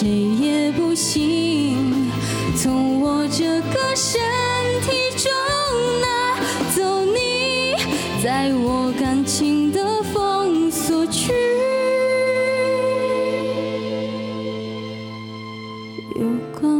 谁也不行从我这个身体中拿走你，在我感情的封锁区，有关